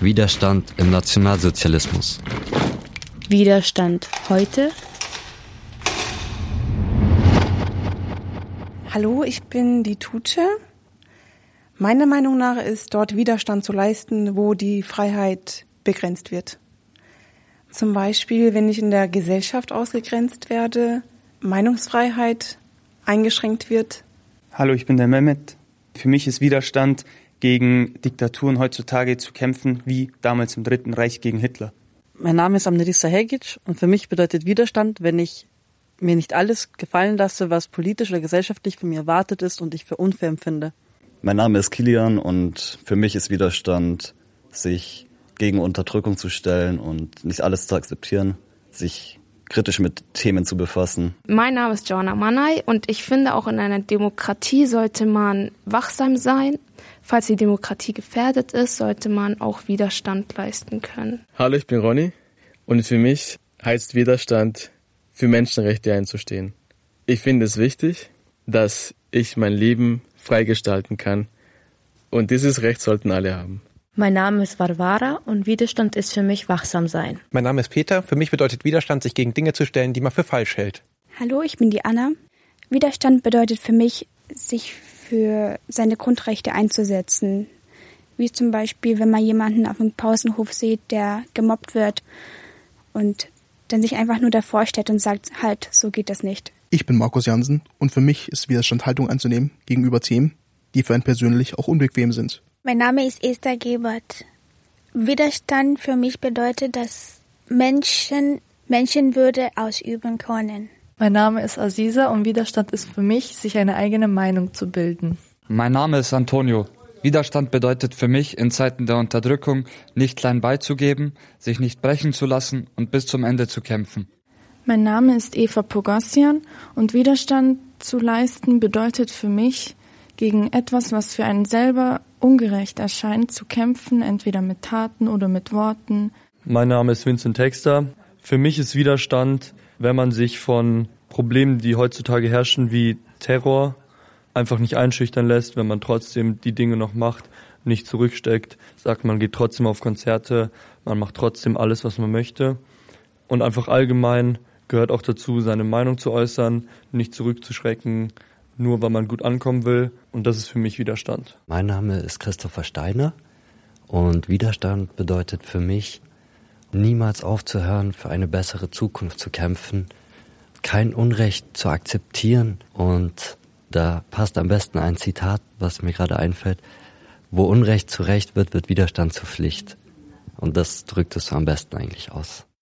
Widerstand im Nationalsozialismus. Widerstand heute? Hallo, ich bin die Tutsche. Meiner Meinung nach ist dort Widerstand zu leisten, wo die Freiheit begrenzt wird. Zum Beispiel, wenn ich in der Gesellschaft ausgegrenzt werde, Meinungsfreiheit eingeschränkt wird. Hallo, ich bin der Mehmet. Für mich ist Widerstand gegen Diktaturen heutzutage zu kämpfen, wie damals im Dritten Reich gegen Hitler. Mein Name ist Amnerissa Hegic und für mich bedeutet Widerstand, wenn ich mir nicht alles gefallen lasse, was politisch oder gesellschaftlich von mir erwartet ist und ich für unfair empfinde. Mein Name ist Kilian und für mich ist Widerstand, sich gegen Unterdrückung zu stellen und nicht alles zu akzeptieren, sich kritisch mit Themen zu befassen. Mein Name ist Joanna Manay und ich finde auch in einer Demokratie sollte man wachsam sein. Falls die Demokratie gefährdet ist, sollte man auch Widerstand leisten können. Hallo, ich bin Ronny und für mich heißt Widerstand, für Menschenrechte einzustehen. Ich finde es wichtig, dass ich mein Leben freigestalten kann und dieses Recht sollten alle haben. Mein Name ist Varvara und Widerstand ist für mich wachsam sein. Mein Name ist Peter. Für mich bedeutet Widerstand, sich gegen Dinge zu stellen, die man für falsch hält. Hallo, ich bin die Anna. Widerstand bedeutet für mich, sich für seine Grundrechte einzusetzen. Wie zum Beispiel, wenn man jemanden auf dem Pausenhof sieht, der gemobbt wird und dann sich einfach nur davor stellt und sagt, halt, so geht das nicht. Ich bin Markus Jansen und für mich ist Widerstand Haltung anzunehmen gegenüber Themen, die für einen persönlich auch unbequem sind. Mein Name ist Esther Gebert. Widerstand für mich bedeutet, dass Menschen Menschenwürde ausüben können. Mein Name ist Aziza und Widerstand ist für mich, sich eine eigene Meinung zu bilden. Mein Name ist Antonio. Widerstand bedeutet für mich, in Zeiten der Unterdrückung nicht klein beizugeben, sich nicht brechen zu lassen und bis zum Ende zu kämpfen. Mein Name ist Eva Pogossian und Widerstand zu leisten bedeutet für mich, gegen etwas, was für einen selber ungerecht erscheint, zu kämpfen, entweder mit Taten oder mit Worten. Mein Name ist Vincent Texter. Für mich ist Widerstand, wenn man sich von Problemen, die heutzutage herrschen, wie Terror, einfach nicht einschüchtern lässt, wenn man trotzdem die Dinge noch macht, nicht zurücksteckt, sagt, man geht trotzdem auf Konzerte, man macht trotzdem alles, was man möchte. Und einfach allgemein gehört auch dazu, seine Meinung zu äußern, nicht zurückzuschrecken, nur weil man gut ankommen will. Und das ist für mich Widerstand. Mein Name ist Christopher Steiner und Widerstand bedeutet für mich, niemals aufzuhören, für eine bessere Zukunft zu kämpfen, kein Unrecht zu akzeptieren und da passt am besten ein Zitat, was mir gerade einfällt. Wo Unrecht zu Recht wird, wird Widerstand zur Pflicht. Und das drückt es am besten eigentlich aus.